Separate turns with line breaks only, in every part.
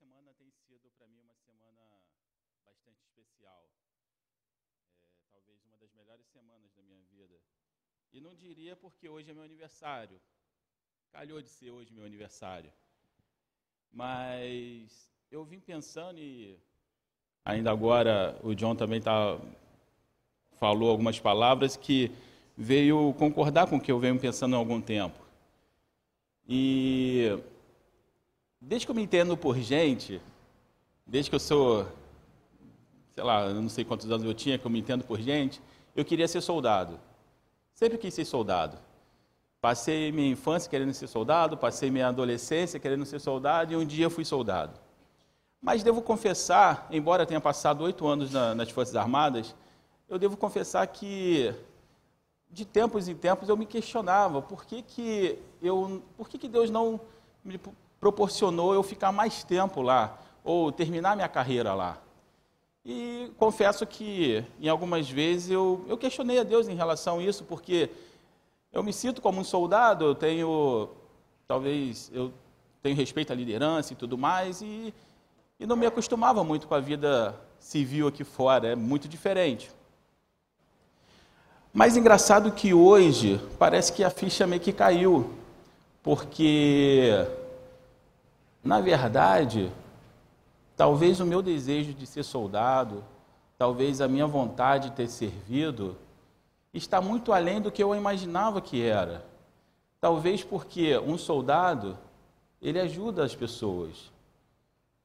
semana tem sido para mim uma semana bastante especial. É, talvez uma das melhores semanas da minha vida. E não diria porque hoje é meu aniversário. Calhou de ser hoje meu aniversário. Mas eu vim pensando e ainda agora o John também tá, falou algumas palavras que veio concordar com o que eu venho pensando há algum tempo. E desde que eu me entendo por gente, desde que eu sou, sei lá, eu não sei quantos anos eu tinha que eu me entendo por gente, eu queria ser soldado. Sempre quis ser soldado. Passei minha infância querendo ser soldado, passei minha adolescência querendo ser soldado e um dia fui soldado. Mas devo confessar, embora tenha passado oito anos na, nas Forças Armadas, eu devo confessar que de tempos em tempos eu me questionava por que, que, eu, por que, que Deus não me proporcionou eu ficar mais tempo lá, ou terminar minha carreira lá. E confesso que, em algumas vezes, eu, eu questionei a Deus em relação a isso, porque eu me sinto como um soldado, eu tenho, talvez, eu tenho respeito à liderança e tudo mais, e, e não me acostumava muito com a vida civil aqui fora, é muito diferente. Mas engraçado que hoje parece que a ficha meio que caiu, porque na verdade, talvez o meu desejo de ser soldado, talvez a minha vontade de ter servido, está muito além do que eu imaginava que era. Talvez porque um soldado, ele ajuda as pessoas.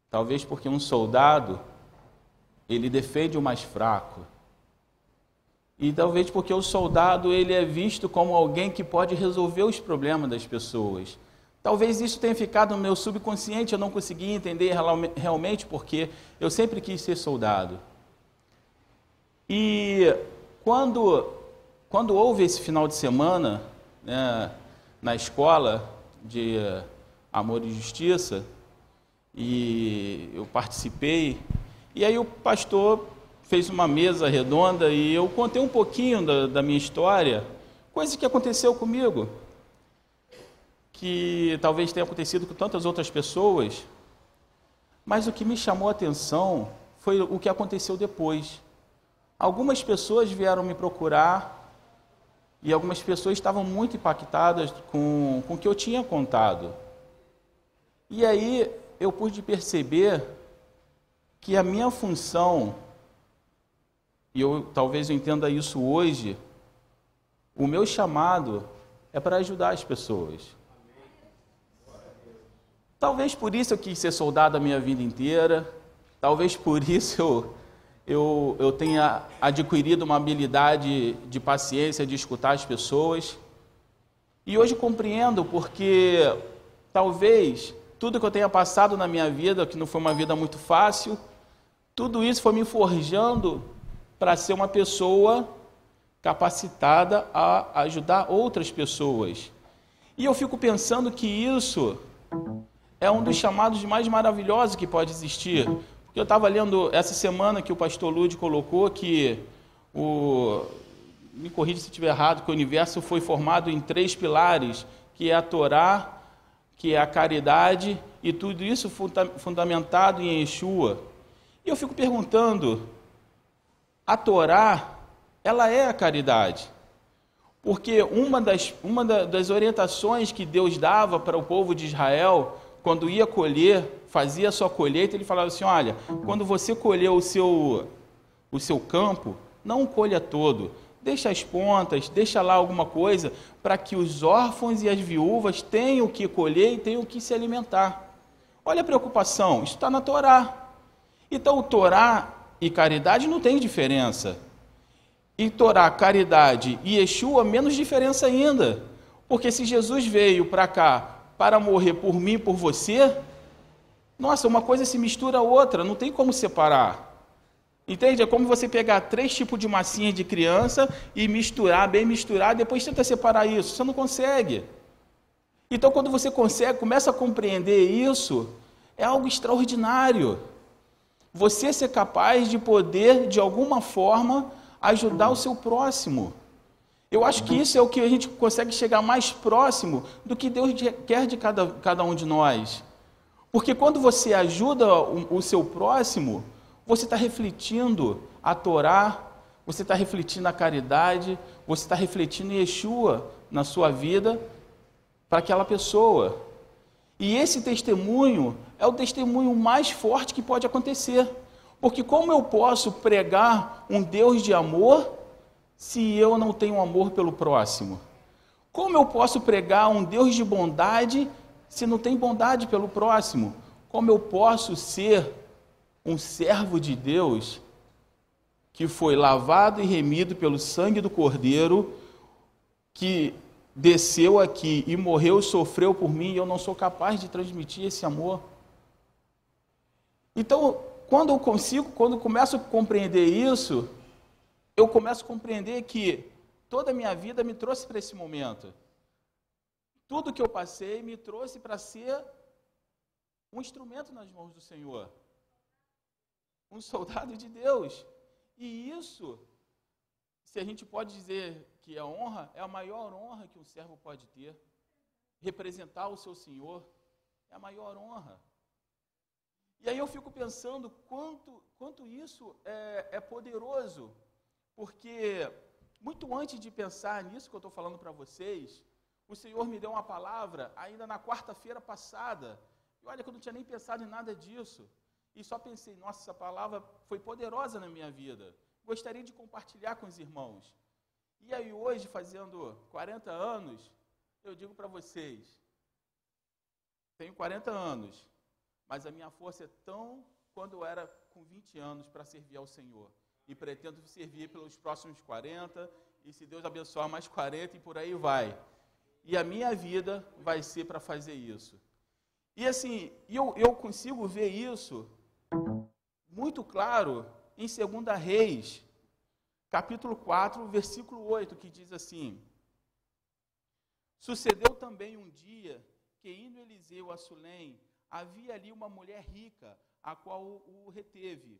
Talvez porque um soldado, ele defende o mais fraco. E talvez porque o soldado, ele é visto como alguém que pode resolver os problemas das pessoas. Talvez isso tenha ficado no meu subconsciente, eu não consegui entender realmente porque eu sempre quis ser soldado. E quando, quando houve esse final de semana né, na escola de Amor e Justiça, e eu participei, e aí o pastor fez uma mesa redonda e eu contei um pouquinho da, da minha história, coisa que aconteceu comigo que talvez tenha acontecido com tantas outras pessoas, mas o que me chamou a atenção foi o que aconteceu depois. Algumas pessoas vieram me procurar e algumas pessoas estavam muito impactadas com, com o que eu tinha contado. E aí eu pude perceber que a minha função, e eu talvez eu entenda isso hoje, o meu chamado é para ajudar as pessoas. Talvez por isso eu quis ser soldado a minha vida inteira. Talvez por isso eu, eu, eu tenha adquirido uma habilidade de paciência, de escutar as pessoas. E hoje compreendo porque talvez tudo que eu tenha passado na minha vida, que não foi uma vida muito fácil, tudo isso foi me forjando para ser uma pessoa capacitada a ajudar outras pessoas. E eu fico pensando que isso é um dos chamados mais maravilhosos que pode existir. Porque eu estava lendo essa semana que o pastor Lude colocou que o. Me corrija se estiver errado, que o universo foi formado em três pilares, que é a Torá, que é a caridade, e tudo isso fundamentado em Yeshua. E eu fico perguntando, a Torá, ela é a caridade. Porque uma das, uma das orientações que Deus dava para o povo de Israel quando ia colher, fazia a sua colheita, ele falava assim: olha, quando você colher o seu, o seu campo, não colha todo, deixa as pontas, deixa lá alguma coisa, para que os órfãos e as viúvas tenham o que colher e tenham o que se alimentar. Olha a preocupação, isso está na Torá. Então, Torá e caridade não tem diferença. E Torá, caridade e Yeshua, menos diferença ainda. Porque se Jesus veio para cá para morrer por mim por você, nossa, uma coisa se mistura a outra, não tem como separar. Entende? É como você pegar três tipos de massinha de criança e misturar, bem misturar, depois tenta separar isso. Você não consegue. Então, quando você consegue, começa a compreender isso, é algo extraordinário. Você ser capaz de poder, de alguma forma, ajudar o seu próximo. Eu acho que isso é o que a gente consegue chegar mais próximo do que Deus quer de cada, cada um de nós. Porque quando você ajuda o, o seu próximo, você está refletindo a Torá, você está refletindo a caridade, você está refletindo Yeshua na sua vida para aquela pessoa. E esse testemunho é o testemunho mais forte que pode acontecer. Porque como eu posso pregar um Deus de amor se eu não tenho amor pelo próximo? Como eu posso pregar um Deus de bondade se não tem bondade pelo próximo? Como eu posso ser um servo de Deus que foi lavado e remido pelo sangue do Cordeiro, que desceu aqui e morreu e sofreu por mim, e eu não sou capaz de transmitir esse amor? Então, quando eu consigo, quando eu começo a compreender isso, eu começo a compreender que toda a minha vida me trouxe para esse momento. Tudo que eu passei me trouxe para ser um instrumento nas mãos do Senhor. Um soldado de Deus. E isso, se a gente pode dizer que é honra, é a maior honra que um servo pode ter. Representar o seu Senhor é a maior honra. E aí eu fico pensando quanto, quanto isso é, é poderoso, porque muito antes de pensar nisso que eu estou falando para vocês, o Senhor me deu uma palavra ainda na quarta-feira passada. E olha que eu não tinha nem pensado em nada disso. E só pensei, nossa, essa palavra foi poderosa na minha vida. Gostaria de compartilhar com os irmãos. E aí hoje, fazendo 40 anos, eu digo para vocês, tenho 40 anos, mas a minha força é tão quando eu era com 20 anos para servir ao Senhor. E pretendo servir pelos próximos 40, e se Deus abençoar mais 40 e por aí vai. E a minha vida vai ser para fazer isso. E assim, eu, eu consigo ver isso muito claro em 2 Reis, capítulo 4, versículo 8, que diz assim: Sucedeu também um dia que, indo Eliseu a Sulém, havia ali uma mulher rica, a qual o reteve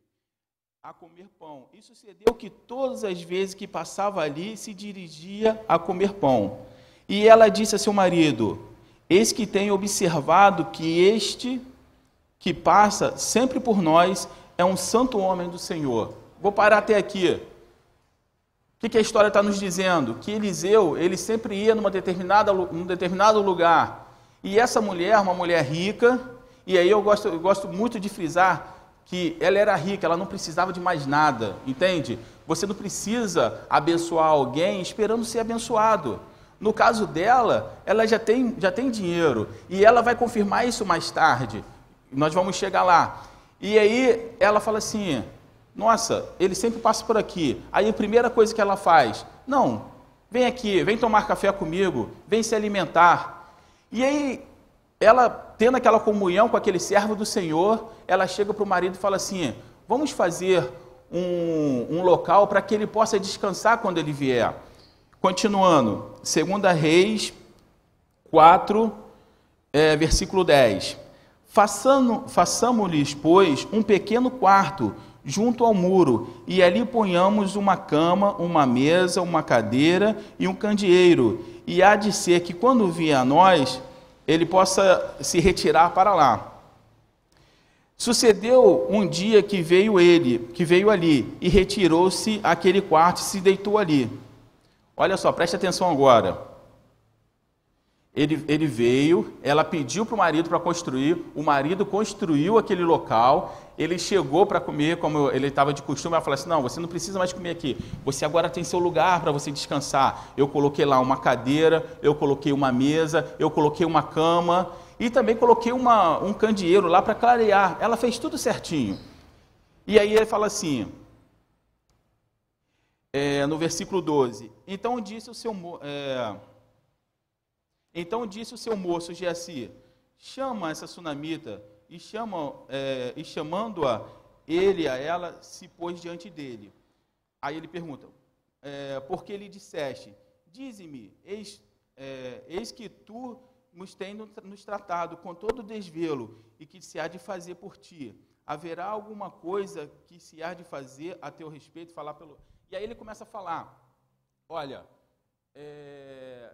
a comer pão. E sucedeu que todas as vezes que passava ali, se dirigia a comer pão. E ela disse a seu marido: Eis que tenho observado que este que passa sempre por nós é um santo homem do Senhor. Vou parar até aqui. O que, a história está nos dizendo? Que Eliseu, ele sempre ia numa determinada, num determinado lugar. E essa mulher, uma mulher rica, e aí eu gosto, eu gosto muito de frisar que ela era rica, ela não precisava de mais nada, entende? Você não precisa abençoar alguém esperando ser abençoado. No caso dela, ela já tem, já tem dinheiro e ela vai confirmar isso mais tarde. Nós vamos chegar lá. E aí ela fala assim: Nossa, ele sempre passa por aqui. Aí a primeira coisa que ela faz: Não, vem aqui, vem tomar café comigo, vem se alimentar. E aí ela, tendo aquela comunhão com aquele servo do Senhor, ela chega para o marido e fala assim: vamos fazer um, um local para que ele possa descansar quando ele vier. Continuando, 2 Reis 4, é, versículo 10. Façamos-lhes, pois, um pequeno quarto junto ao muro, e ali ponhamos uma cama, uma mesa, uma cadeira e um candeeiro. E há de ser que, quando vier a nós, ele possa se retirar para lá. Sucedeu um dia que veio ele, que veio ali, e retirou-se aquele quarto e se deitou ali. Olha só, preste atenção agora. Ele, ele veio, ela pediu para o marido para construir, o marido construiu aquele local, ele chegou para comer, como ele estava de costume, ela falou assim: Não, você não precisa mais comer aqui, você agora tem seu lugar para você descansar. Eu coloquei lá uma cadeira, eu coloquei uma mesa, eu coloquei uma cama e também coloquei uma, um candeeiro lá para clarear. Ela fez tudo certinho. E aí ele fala assim, é, no versículo 12: Então disse o seu. É, então disse o seu moço Geazi: chama essa sunamita, e, chama, é, e chamando-a, ele a ela se pôs diante dele. Aí ele pergunta: é, Por que lhe disseste? Dize-me, eis, é, eis que tu nos tens nos tratado com todo desvelo e que se há de fazer por ti. Haverá alguma coisa que se há de fazer a teu respeito? Falar pelo. E aí ele começa a falar: Olha, é,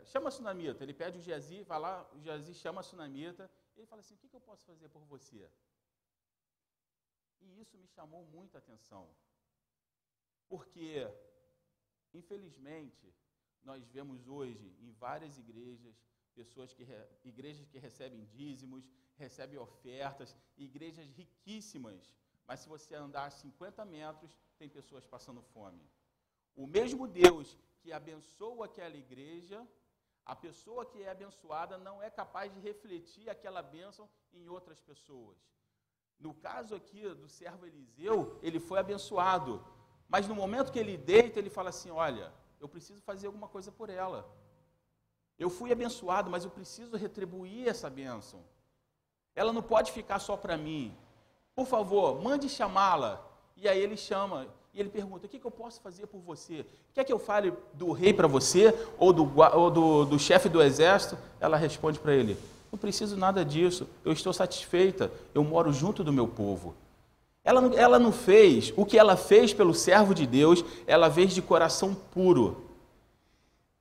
chama a sunamita. Ele pede o Geazi, vai lá, o Geazi chama a sunamita Ele fala assim: O que eu posso fazer por você? E isso me chamou muita atenção. Porque, infelizmente, nós vemos hoje em várias igrejas pessoas que igrejas que recebem dízimos, recebem ofertas, igrejas riquíssimas, mas se você andar 50 metros, tem pessoas passando fome. O mesmo Deus que abençoa aquela igreja, a pessoa que é abençoada não é capaz de refletir aquela bênção em outras pessoas. No caso aqui do servo Eliseu, ele foi abençoado, mas no momento que ele deita, ele fala assim: Olha, eu preciso fazer alguma coisa por ela. Eu fui abençoado, mas eu preciso retribuir essa bênção. Ela não pode ficar só para mim. Por favor, mande chamá-la. E aí ele chama e ele pergunta: O que, que eu posso fazer por você? Quer que eu fale do rei para você ou do, ou do, do chefe do exército? Ela responde para ele: Não preciso nada disso. Eu estou satisfeita. Eu moro junto do meu povo. Ela, ela não fez o que ela fez pelo servo de Deus, ela fez de coração puro.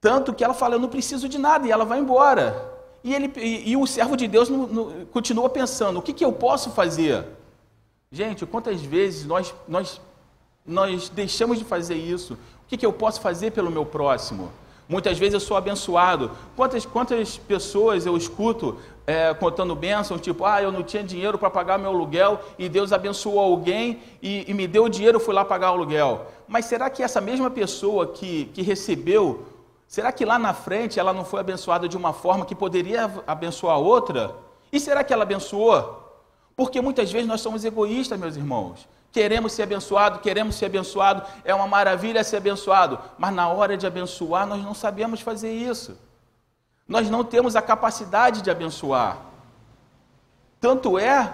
Tanto que ela fala: Eu não preciso de nada, e ela vai embora. E, ele, e, e o servo de Deus não, não, continua pensando: O que, que eu posso fazer? Gente, quantas vezes nós, nós, nós deixamos de fazer isso? O que, que eu posso fazer pelo meu próximo? Muitas vezes eu sou abençoado. Quantas, quantas pessoas eu escuto é, contando bênção, tipo, ah, eu não tinha dinheiro para pagar meu aluguel e Deus abençoou alguém e, e, me deu dinheiro, fui lá pagar o aluguel. Mas será que essa mesma pessoa que, que recebeu Será que lá na frente ela não foi abençoada de uma forma que poderia abençoar outra? E será que ela abençoou? Porque muitas vezes nós somos egoístas, meus irmãos. Queremos ser abençoado, queremos ser abençoado, é uma maravilha ser abençoado, mas na hora de abençoar nós não sabemos fazer isso. Nós não temos a capacidade de abençoar. Tanto é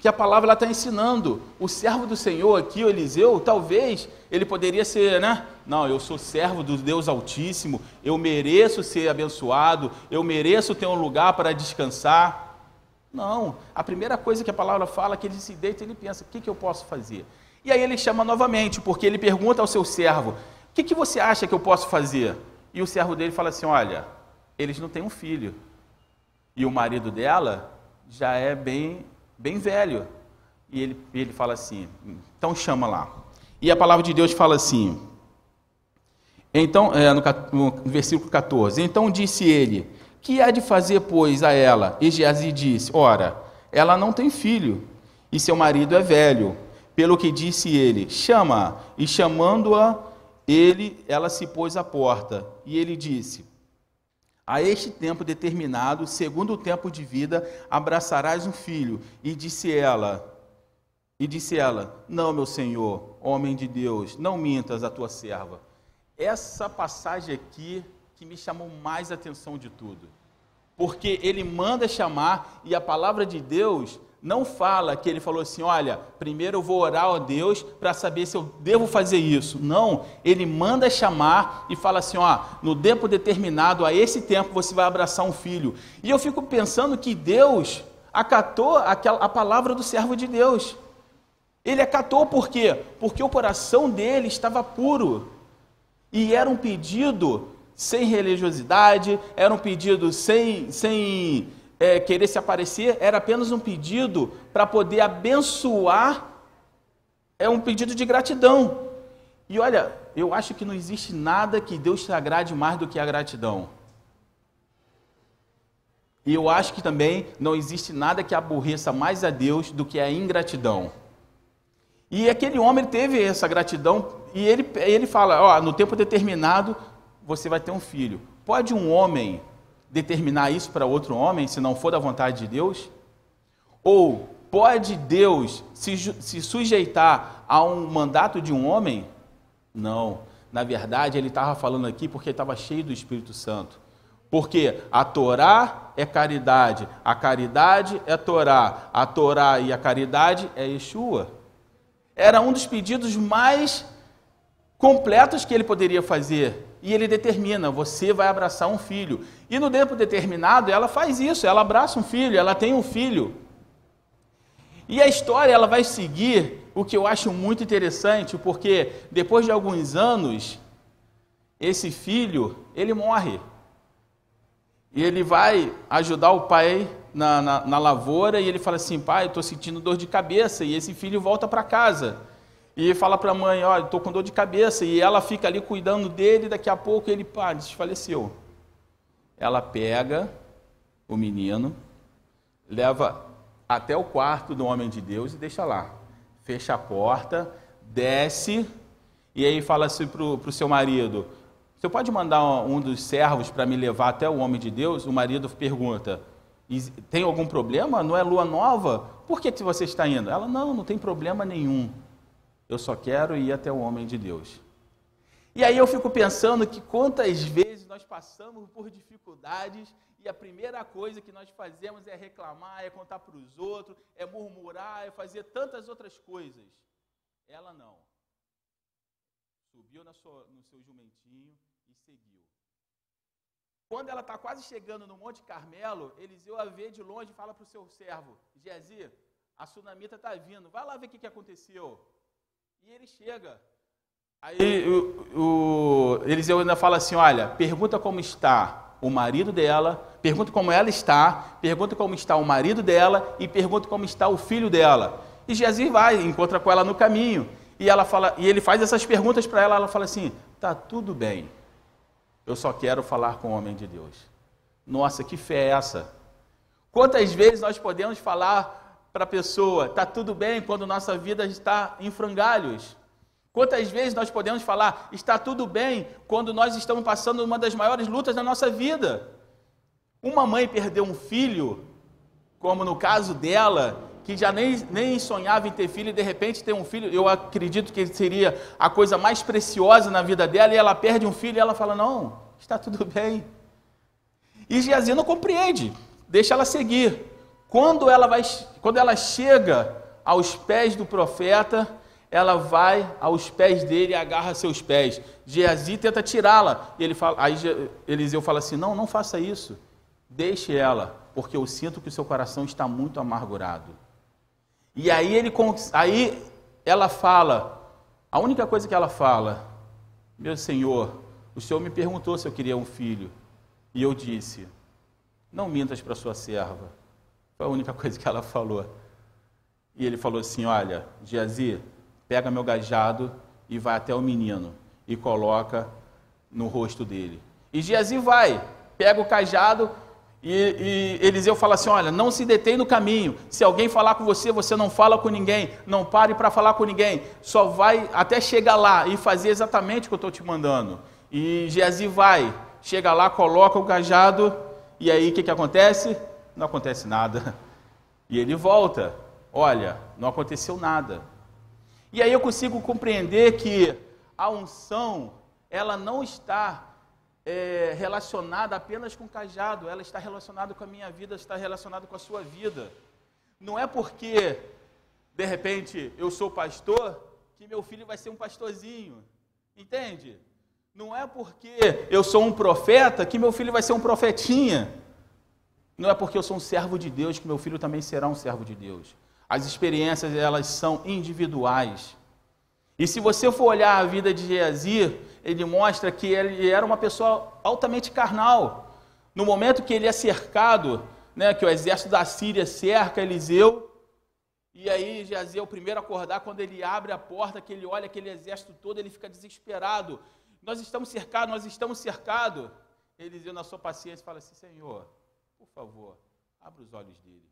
que a palavra está ensinando. O servo do Senhor aqui, o Eliseu, talvez ele poderia ser, né? Não, eu sou servo do Deus Altíssimo, eu mereço ser abençoado, eu mereço ter um lugar para descansar. Não, a primeira coisa que a palavra fala é que ele se deita e ele pensa: o que, que eu posso fazer? E aí ele chama novamente, porque ele pergunta ao seu servo: o que, que você acha que eu posso fazer? E o servo dele fala assim: olha, eles não têm um filho. E o marido dela já é bem bem velho. E ele, ele fala assim: então chama lá. E a palavra de Deus fala assim, então, é, no, no, versículo 14: Então disse ele: Que há de fazer, pois, a ela? E Geazi disse: Ora, ela não tem filho, e seu marido é velho. Pelo que disse ele: Chama. E chamando-a, ele, ela se pôs à porta. E ele disse: a este tempo determinado, segundo o tempo de vida, abraçarás um filho. E disse ela, e disse ela: Não, meu senhor, homem de Deus, não mintas a tua serva. Essa passagem aqui que me chamou mais atenção de tudo. Porque ele manda chamar e a palavra de Deus não fala que ele falou assim: olha, primeiro eu vou orar a Deus para saber se eu devo fazer isso. Não, ele manda chamar e fala assim: ó, no tempo determinado, a esse tempo você vai abraçar um filho. E eu fico pensando que Deus acatou aquela, a palavra do servo de Deus. Ele acatou por quê? Porque o coração dele estava puro. E era um pedido sem religiosidade, era um pedido sem, sem é, querer se aparecer, era apenas um pedido para poder abençoar, é um pedido de gratidão. E olha, eu acho que não existe nada que Deus se agrade mais do que a gratidão. E eu acho que também não existe nada que aborreça mais a Deus do que a ingratidão. E aquele homem teve essa gratidão e ele, ele fala: ó, no tempo determinado você vai ter um filho. Pode um homem determinar isso para outro homem, se não for da vontade de Deus? Ou pode Deus se, se sujeitar a um mandato de um homem? Não. Na verdade, ele estava falando aqui porque estava cheio do Espírito Santo. Porque a Torá é caridade, a caridade é Torá, a Torá e a caridade é Yeshua. Era um dos pedidos mais completos que ele poderia fazer e ele determina: você vai abraçar um filho. E no tempo determinado, ela faz isso, ela abraça um filho, ela tem um filho. E a história ela vai seguir o que eu acho muito interessante, porque depois de alguns anos, esse filho, ele morre. E ele vai ajudar o pai na, na, na lavoura e ele fala assim: pai, estou sentindo dor de cabeça. E esse filho volta para casa. E fala para a mãe: olha, estou com dor de cabeça. E ela fica ali cuidando dele. Daqui a pouco ele, pá, desfaleceu. Ela pega o menino, leva até o quarto do homem de Deus e deixa lá. Fecha a porta, desce e aí fala assim para o seu marido: Você pode mandar um dos servos para me levar até o homem de Deus? O marido pergunta: Tem algum problema? Não é lua nova? Por que, que você está indo? Ela: Não, não tem problema nenhum. Eu só quero ir até o homem de Deus. E aí eu fico pensando que quantas vezes nós passamos por dificuldades e a primeira coisa que nós fazemos é reclamar, é contar para os outros, é murmurar, é fazer tantas outras coisas. Ela não. Subiu sua, no seu jumentinho e seguiu. Quando ela está quase chegando no Monte Carmelo, Eliseu a vê de longe e fala para o seu servo, Geazi, a sunamita está vindo, vai lá ver o que, que aconteceu. E ele chega. Aí o, o Eliseu ainda fala assim: olha, pergunta como está o marido dela, pergunta como ela está, pergunta como está o marido dela e pergunta como está o filho dela. E Jesus vai, encontra com ela no caminho. E, ela fala, e ele faz essas perguntas para ela, ela fala assim: tá tudo bem, eu só quero falar com o homem de Deus. Nossa, que fé é essa? Quantas vezes nós podemos falar para a pessoa, está tudo bem quando nossa vida está em frangalhos. Quantas vezes nós podemos falar, está tudo bem quando nós estamos passando uma das maiores lutas da nossa vida? Uma mãe perdeu um filho, como no caso dela, que já nem, nem sonhava em ter filho e de repente tem um filho, eu acredito que seria a coisa mais preciosa na vida dela, e ela perde um filho e ela fala: Não, está tudo bem. E Geazi não compreende, deixa ela seguir. Quando ela, vai, quando ela chega aos pés do profeta, ela vai aos pés dele e agarra seus pés. Geazi tenta tirá-la. Ele fala, aí Eliseu fala assim: Não, não faça isso. Deixe ela, porque eu sinto que o seu coração está muito amargurado. E aí, ele, aí ela fala, a única coisa que ela fala, meu senhor, o senhor me perguntou se eu queria um filho. E eu disse: Não mintas para sua serva foi a única coisa que ela falou. E ele falou assim: Olha, Geazi, pega meu gajado e vai até o menino e coloca no rosto dele. E Geazi vai, pega o cajado e, e Eliseu fala assim: Olha, não se detém no caminho. Se alguém falar com você, você não fala com ninguém. Não pare para falar com ninguém. Só vai até chegar lá e fazer exatamente o que eu estou te mandando. E Geazi vai, chega lá, coloca o cajado. E aí o que, que acontece? Não acontece nada. E ele volta, olha, não aconteceu nada. E aí eu consigo compreender que a unção, ela não está é, relacionada apenas com cajado, ela está relacionada com a minha vida, está relacionada com a sua vida. Não é porque, de repente, eu sou pastor, que meu filho vai ser um pastorzinho. Entende? Não é porque eu sou um profeta que meu filho vai ser um profetinha. Não é porque eu sou um servo de Deus que meu filho também será um servo de Deus. As experiências, elas são individuais. E se você for olhar a vida de Geazi, ele mostra que ele era uma pessoa altamente carnal. No momento que ele é cercado, né, que o exército da Síria cerca Eliseu, e aí Geazi é o primeiro a acordar, quando ele abre a porta, que ele olha aquele exército todo, ele fica desesperado. Nós estamos cercados, nós estamos cercados. Eliseu, na sua paciência, fala assim, Senhor, por favor, abra os olhos dele.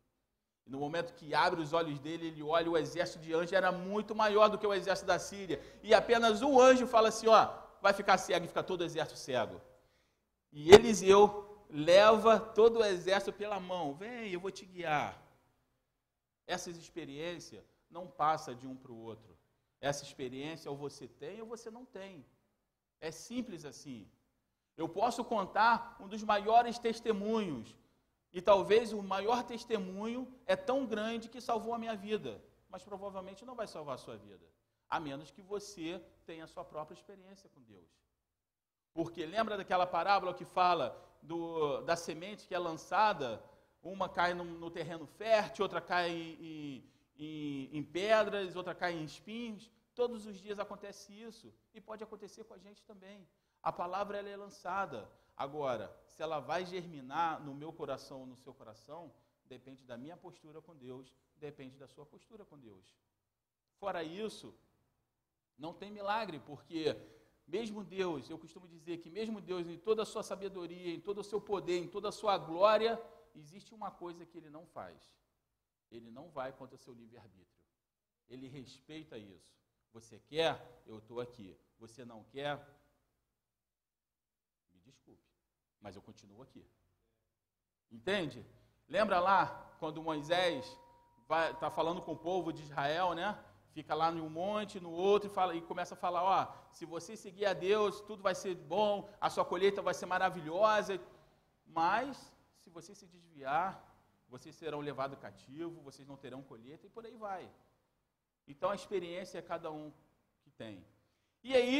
E no momento que abre os olhos dele, ele olha o exército de anjos era muito maior do que o exército da Síria. E apenas um anjo fala assim: ó, vai ficar cego e fica todo o exército cego. E Eliseu leva todo o exército pela mão. Vem, eu vou te guiar. Essas experiências não passa de um para o outro. Essa experiência ou você tem ou você não tem. É simples assim. Eu posso contar um dos maiores testemunhos e talvez o maior testemunho é tão grande que salvou a minha vida, mas provavelmente não vai salvar a sua vida, a menos que você tenha a sua própria experiência com Deus. Porque lembra daquela parábola que fala do, da semente que é lançada, uma cai no, no terreno fértil, outra cai em, em, em pedras, outra cai em espinhos. Todos os dias acontece isso e pode acontecer com a gente também. A palavra ela é lançada. Agora, se ela vai germinar no meu coração ou no seu coração, depende da minha postura com Deus, depende da sua postura com Deus. Fora isso, não tem milagre, porque mesmo Deus, eu costumo dizer que mesmo Deus, em toda a sua sabedoria, em todo o seu poder, em toda a sua glória, existe uma coisa que ele não faz. Ele não vai contra o seu livre-arbítrio. Ele respeita isso. Você quer? Eu estou aqui. Você não quer? Desculpe, mas eu continuo aqui. Entende? Lembra lá quando Moisés está falando com o povo de Israel, né? Fica lá num monte, no outro, e, fala, e começa a falar: ó, se você seguir a Deus, tudo vai ser bom, a sua colheita vai ser maravilhosa. Mas, se você se desviar, vocês serão levados cativo, vocês não terão colheita, e por aí vai. Então a experiência é cada um que tem. E aí,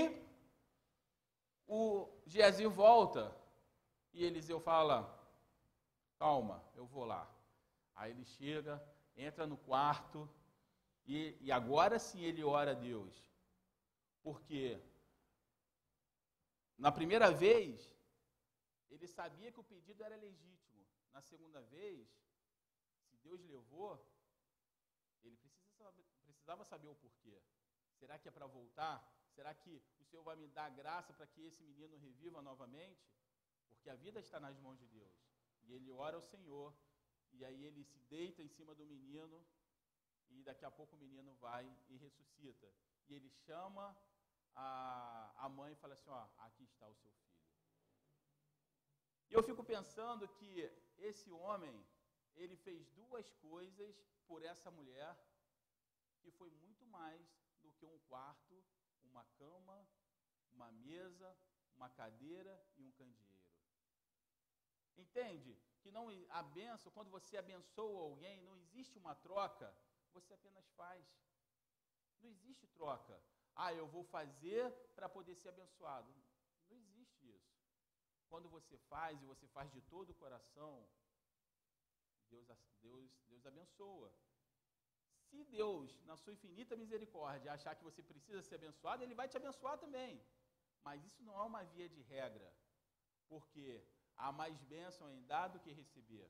o Geazi volta e Eliseu fala: Calma, eu vou lá. Aí ele chega, entra no quarto e, e agora sim ele ora a Deus. Porque na primeira vez ele sabia que o pedido era legítimo. Na segunda vez, se Deus levou, ele precisa precisava saber o porquê. Será que é para voltar? Será que Senhor vai me dar graça para que esse menino reviva novamente? Porque a vida está nas mãos de Deus. E ele ora ao Senhor, e aí ele se deita em cima do menino, e daqui a pouco o menino vai e ressuscita. E ele chama a, a mãe e fala assim: Ó, aqui está o seu filho. E eu fico pensando que esse homem, ele fez duas coisas por essa mulher, que foi muito mais do que um quarto, uma cama, uma mesa, uma cadeira e um candeeiro. Entende? Que não a benção, quando você abençoa alguém, não existe uma troca, você apenas faz. Não existe troca. Ah, eu vou fazer para poder ser abençoado. Não existe isso. Quando você faz e você faz de todo o coração, Deus, Deus, Deus abençoa. Se Deus, na sua infinita misericórdia, achar que você precisa ser abençoado, Ele vai te abençoar também. Mas isso não é uma via de regra. Porque há mais bênção em dar do que receber.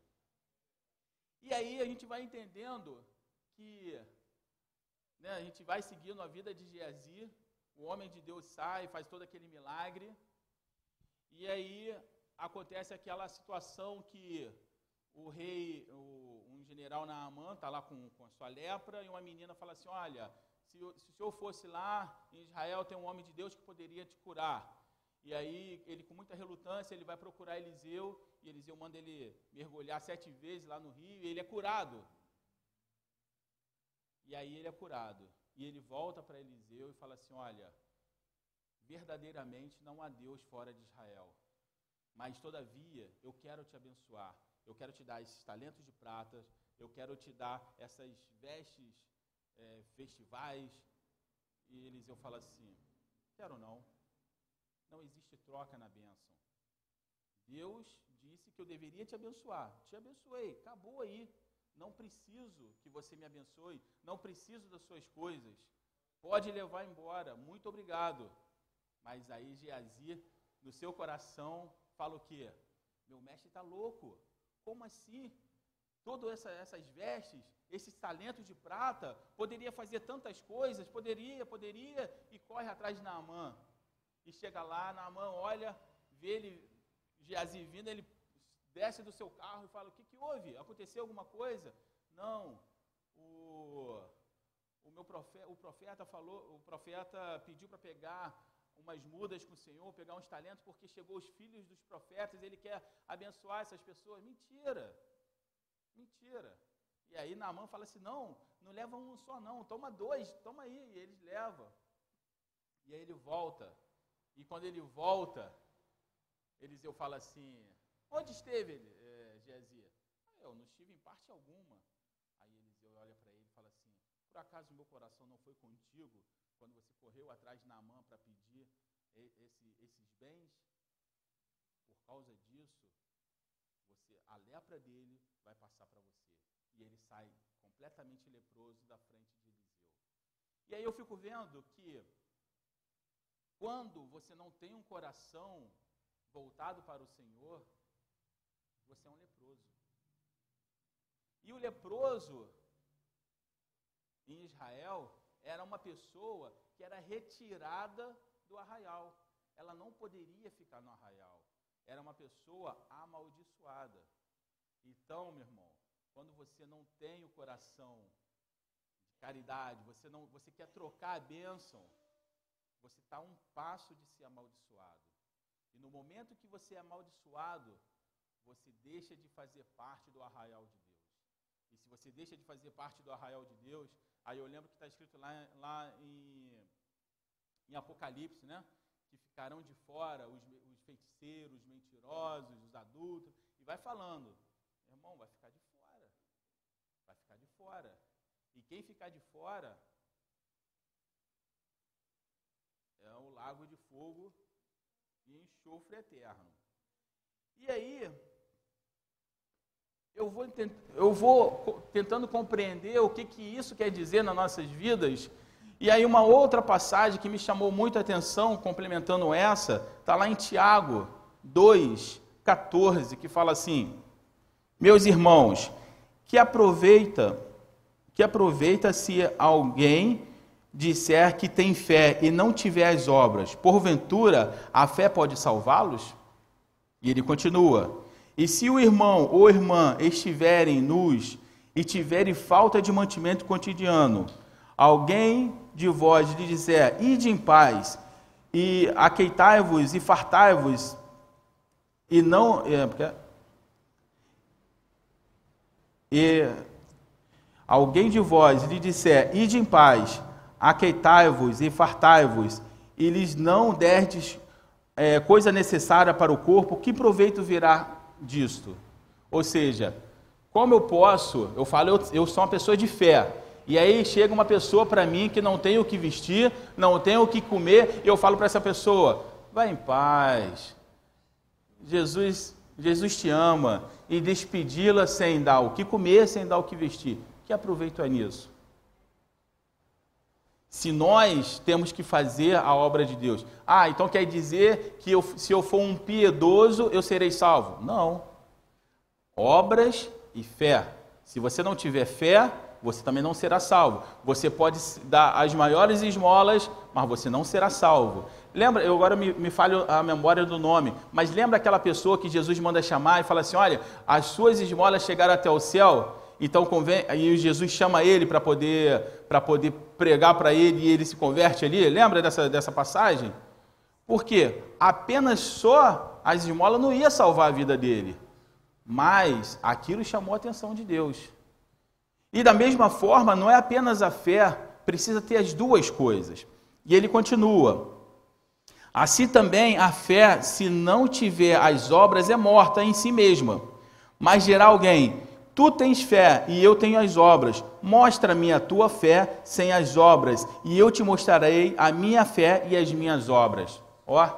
E aí a gente vai entendendo que né, a gente vai seguindo a vida de Geazi, o homem de Deus sai, faz todo aquele milagre, e aí acontece aquela situação que o rei, o, um general Naaman está lá com, com a sua lepra, e uma menina fala assim, olha, se, se o senhor fosse lá, em Israel tem um homem de Deus que poderia te curar. E aí, ele com muita relutância, ele vai procurar Eliseu, e Eliseu manda ele mergulhar sete vezes lá no rio, e ele é curado. E aí ele é curado. E ele volta para Eliseu e fala assim: Olha, verdadeiramente não há Deus fora de Israel. Mas, todavia, eu quero te abençoar. Eu quero te dar esses talentos de prata. Eu quero te dar essas vestes é, festivais. E Eliseu fala assim: Quero não não existe troca na bênção. Deus disse que eu deveria te abençoar. Te abençoei, acabou aí. Não preciso que você me abençoe, não preciso das suas coisas. Pode levar embora, muito obrigado. Mas aí Geazi, no seu coração, fala o quê? Meu mestre está louco. Como assim? Todas essa, essas vestes, esses talentos de prata, poderia fazer tantas coisas, poderia, poderia, e corre atrás de Naamã e chega lá, na mão, olha, vê ele, Geazi vindo, ele desce do seu carro e fala, o que, que houve? Aconteceu alguma coisa? Não, o, o meu profeta, o profeta falou, o profeta pediu para pegar umas mudas com o Senhor, pegar uns talentos, porque chegou os filhos dos profetas, ele quer abençoar essas pessoas. Mentira! E aí Naamã fala assim, não, não leva um só não, toma dois, toma aí, e eles levam. E aí ele volta e quando ele volta, Eliseu fala assim: Onde esteve é, Geazi? Ah, eu não estive em parte alguma. Aí Eliseu olha para ele e fala assim: Por acaso meu coração não foi contigo quando você correu atrás de Naamã para pedir esse, esses bens? Por causa disso, você, a lepra dele vai passar para você. E ele sai completamente leproso da frente de Eliseu. E aí eu fico vendo que quando você não tem um coração voltado para o Senhor, você é um leproso. E o leproso em Israel era uma pessoa que era retirada do arraial. Ela não poderia ficar no arraial. Era uma pessoa amaldiçoada. Então, meu irmão, quando você não tem o coração de caridade, você não, você quer trocar a bênção, você está um passo de ser amaldiçoado. E no momento que você é amaldiçoado, você deixa de fazer parte do arraial de Deus. E se você deixa de fazer parte do arraial de Deus, aí eu lembro que está escrito lá, lá em, em Apocalipse, né? Que ficarão de fora os, os feiticeiros, os mentirosos, os adultos, e vai falando, irmão, vai ficar de fora. Fora. E quem ficar de fora é o lago de fogo e enxofre eterno. E aí, eu vou, eu vou tentando compreender o que, que isso quer dizer nas nossas vidas. E aí, uma outra passagem que me chamou muito a atenção, complementando essa, está lá em Tiago 2, 14, que fala assim: Meus irmãos, que aproveita, que aproveita se alguém disser que tem fé e não tiver as obras, porventura a fé pode salvá-los? E ele continua: E se o irmão ou irmã estiverem nus e tiverem falta de mantimento cotidiano, alguém de vós lhe disser: Ide em paz, e aqueitai-vos e fartai-vos, e não. É, e alguém de vós lhe disser: Ide em paz, aqueitai-vos e fartai-vos, e lhes não derdes é, coisa necessária para o corpo, que proveito virá disto? Ou seja, como eu posso, eu falo, eu, eu sou uma pessoa de fé, e aí chega uma pessoa para mim que não tem o que vestir, não tem o que comer, e eu falo para essa pessoa: vai em paz, Jesus, Jesus te ama, e despedi-la sem dar o que comer, sem dar o que vestir. Que aproveito é nisso? Se nós temos que fazer a obra de Deus. Ah, então quer dizer que eu, se eu for um piedoso, eu serei salvo? Não. Obras e fé. Se você não tiver fé, você também não será salvo. Você pode dar as maiores esmolas, mas você não será salvo. Lembra, eu agora me, me falho a memória do nome, mas lembra aquela pessoa que Jesus manda chamar e fala assim: olha, as suas esmolas chegaram até o céu, então convém, aí Jesus chama ele para poder, poder pregar para ele e ele se converte ali. Lembra dessa, dessa passagem? Porque apenas só as esmolas não ia salvar a vida dele. Mas aquilo chamou a atenção de Deus. E da mesma forma, não é apenas a fé, precisa ter as duas coisas. E ele continua: Assim também a fé, se não tiver as obras, é morta em si mesma. Mas dirá alguém: Tu tens fé e eu tenho as obras. Mostra-me a tua fé sem as obras, e eu te mostrarei a minha fé e as minhas obras. Ó,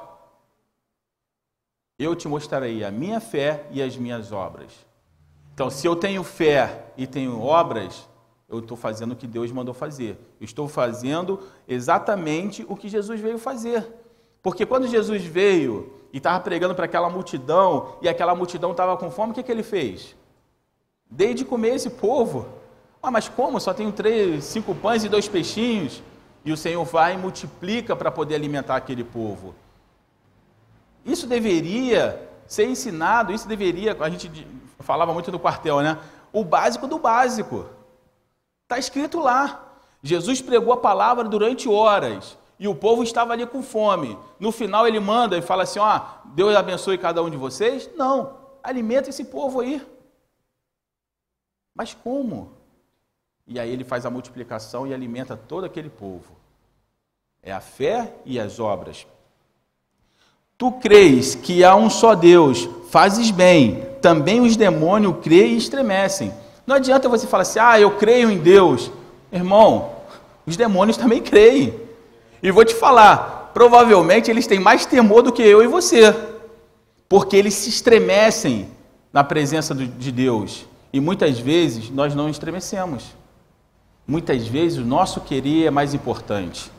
eu te mostrarei a minha fé e as minhas obras. Então, se eu tenho fé e tenho obras, eu estou fazendo o que Deus mandou fazer. Eu estou fazendo exatamente o que Jesus veio fazer. Porque quando Jesus veio e estava pregando para aquela multidão, e aquela multidão estava com fome, o que, que ele fez? Dei de comer esse povo. Ah, mas como? Só tenho três, cinco pães e dois peixinhos. E o Senhor vai e multiplica para poder alimentar aquele povo. Isso deveria ser ensinado, isso deveria, a gente falava muito no quartel, né? O básico do básico. Está escrito lá. Jesus pregou a palavra durante horas e o povo estava ali com fome. No final ele manda e fala assim: ó, Deus abençoe cada um de vocês. Não, alimenta esse povo aí. Mas como? E aí ele faz a multiplicação e alimenta todo aquele povo. É a fé e as obras. Tu crês que há um só Deus, fazes bem. Também os demônios creem e estremecem. Não adianta você falar assim, ah, eu creio em Deus. Irmão, os demônios também creem. E vou te falar, provavelmente eles têm mais temor do que eu e você. Porque eles se estremecem na presença de Deus. E muitas vezes nós não estremecemos. Muitas vezes o nosso querer é mais importante.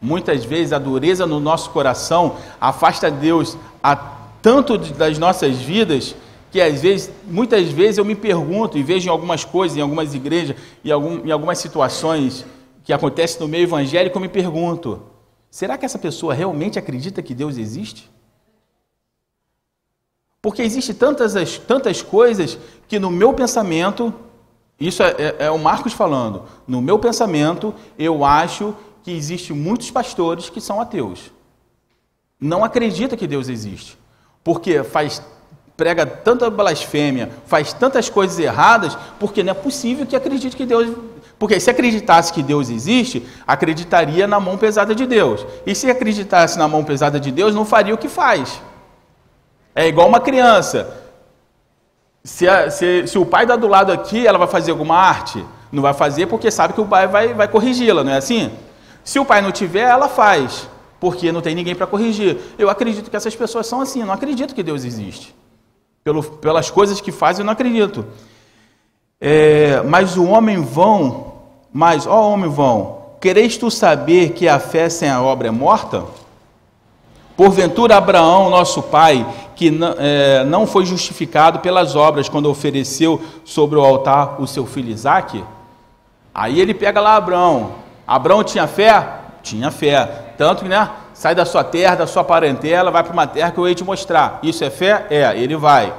Muitas vezes a dureza no nosso coração afasta Deus a tanto das nossas vidas que às vezes, muitas vezes eu me pergunto e vejo em algumas coisas, em algumas igrejas, em, algum, em algumas situações que acontecem no meio evangélico, eu me pergunto: será que essa pessoa realmente acredita que Deus existe? Porque existem tantas, tantas coisas que no meu pensamento, isso é, é, é o Marcos falando, no meu pensamento, eu acho que existem muitos pastores que são ateus. Não acredita que Deus existe. Porque faz prega tanta blasfêmia, faz tantas coisas erradas, porque não é possível que acredite que Deus. Porque se acreditasse que Deus existe, acreditaria na mão pesada de Deus. E se acreditasse na mão pesada de Deus, não faria o que faz. É igual uma criança. Se, a, se, se o pai está do lado aqui, ela vai fazer alguma arte? Não vai fazer porque sabe que o pai vai, vai corrigi-la, não é assim? Se o pai não tiver, ela faz, porque não tem ninguém para corrigir. Eu acredito que essas pessoas são assim, não acredito que Deus existe. Pelo, pelas coisas que fazem, eu não acredito. É, mas o homem vão, mas, ó homem vão, quereis tu saber que a fé sem a obra é morta? Porventura, Abraão, nosso pai, que não, é, não foi justificado pelas obras quando ofereceu sobre o altar o seu filho Isaque? Aí ele pega lá Abraão. Abraão tinha fé? Tinha fé. Tanto que, né? sai da sua terra, da sua parentela, vai para uma terra que eu ia te mostrar. Isso é fé? É, ele vai.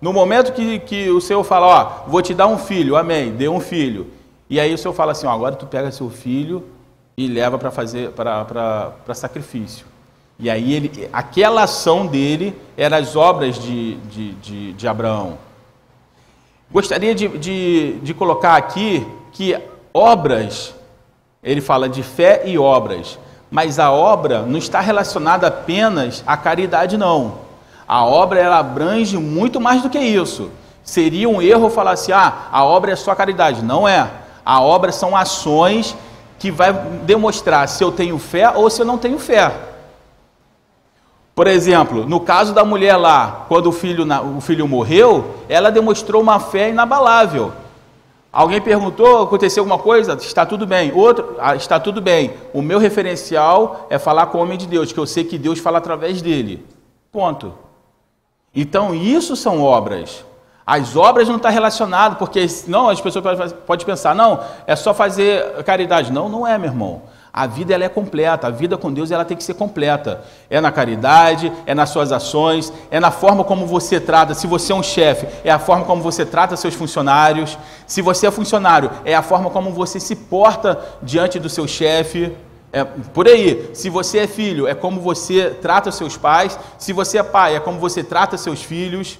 No momento que, que o Senhor fala, ó, vou te dar um filho, amém, deu um filho. E aí o Senhor fala assim, ó, agora tu pega seu filho e leva para fazer para sacrifício. E aí ele, aquela ação dele era as obras de, de, de, de Abraão. Gostaria de, de, de colocar aqui que obras, ele fala de fé e obras. Mas a obra não está relacionada apenas à caridade, não. A obra ela abrange muito mais do que isso. Seria um erro falar assim: ah, a obra é só caridade. Não é. A obra são ações que vai demonstrar se eu tenho fé ou se eu não tenho fé. Por exemplo, no caso da mulher lá, quando o filho, o filho morreu, ela demonstrou uma fé inabalável. Alguém perguntou, aconteceu alguma coisa? Está tudo bem. Outro, ah, está tudo bem. O meu referencial é falar com o homem de Deus, que eu sei que Deus fala através dele. Ponto. Então, isso são obras. As obras não estão relacionadas, porque não as pessoas podem pensar, não, é só fazer caridade. Não, não é, meu irmão. A vida ela é completa, a vida com Deus ela tem que ser completa. É na caridade, é nas suas ações, é na forma como você trata. Se você é um chefe, é a forma como você trata seus funcionários. Se você é funcionário, é a forma como você se porta diante do seu chefe. É por aí. Se você é filho, é como você trata seus pais. Se você é pai, é como você trata seus filhos.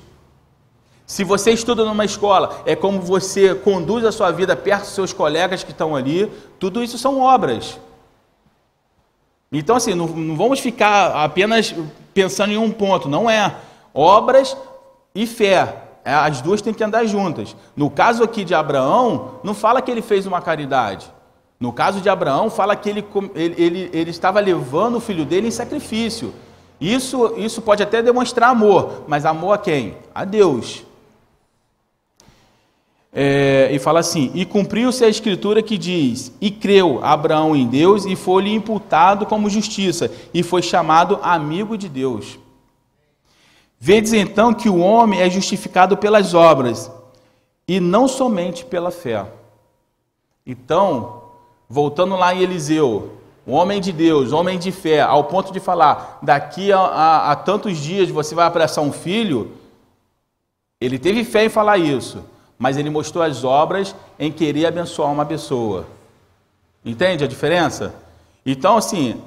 Se você estuda numa escola, é como você conduz a sua vida perto dos seus colegas que estão ali. Tudo isso são obras. Então, assim, não, não vamos ficar apenas pensando em um ponto, não é. Obras e fé, é, as duas têm que andar juntas. No caso aqui de Abraão, não fala que ele fez uma caridade. No caso de Abraão, fala que ele, ele, ele, ele estava levando o filho dele em sacrifício. Isso, isso pode até demonstrar amor, mas amor a quem? A Deus. É, e fala assim: E cumpriu-se a escritura que diz: E creu Abraão em Deus, e foi-lhe imputado como justiça, e foi chamado amigo de Deus. Vedes então que o homem é justificado pelas obras, e não somente pela fé. Então, voltando lá em Eliseu, o homem de Deus, homem de fé, ao ponto de falar: daqui a, a, a tantos dias você vai apressar um filho, ele teve fé em falar isso mas ele mostrou as obras em querer abençoar uma pessoa. Entende a diferença? Então, assim,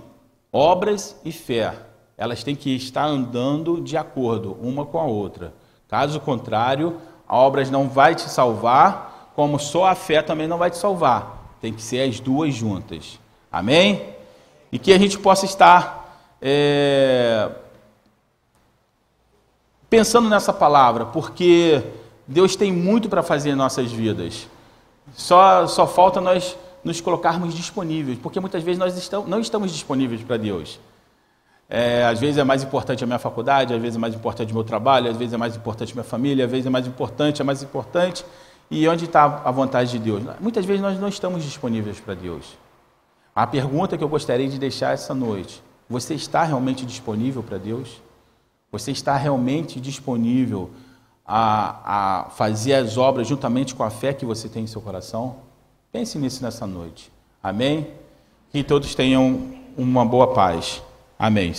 obras e fé, elas têm que estar andando de acordo uma com a outra. Caso contrário, a obras não vai te salvar, como só a fé também não vai te salvar. Tem que ser as duas juntas. Amém? E que a gente possa estar é, pensando nessa palavra, porque Deus tem muito para fazer em nossas vidas. Só, só falta nós nos colocarmos disponíveis, porque muitas vezes nós estamos, não estamos disponíveis para Deus. É, às vezes é mais importante a minha faculdade, às vezes é mais importante o meu trabalho, às vezes é mais importante a minha família, às vezes é mais importante, é mais importante. E onde está a vontade de Deus? Muitas vezes nós não estamos disponíveis para Deus. A pergunta que eu gostaria de deixar essa noite: você está realmente disponível para Deus? Você está realmente disponível a, a fazer as obras juntamente com a fé que você tem em seu coração? Pense nisso nessa noite. Amém? Que todos tenham uma boa paz. Amém.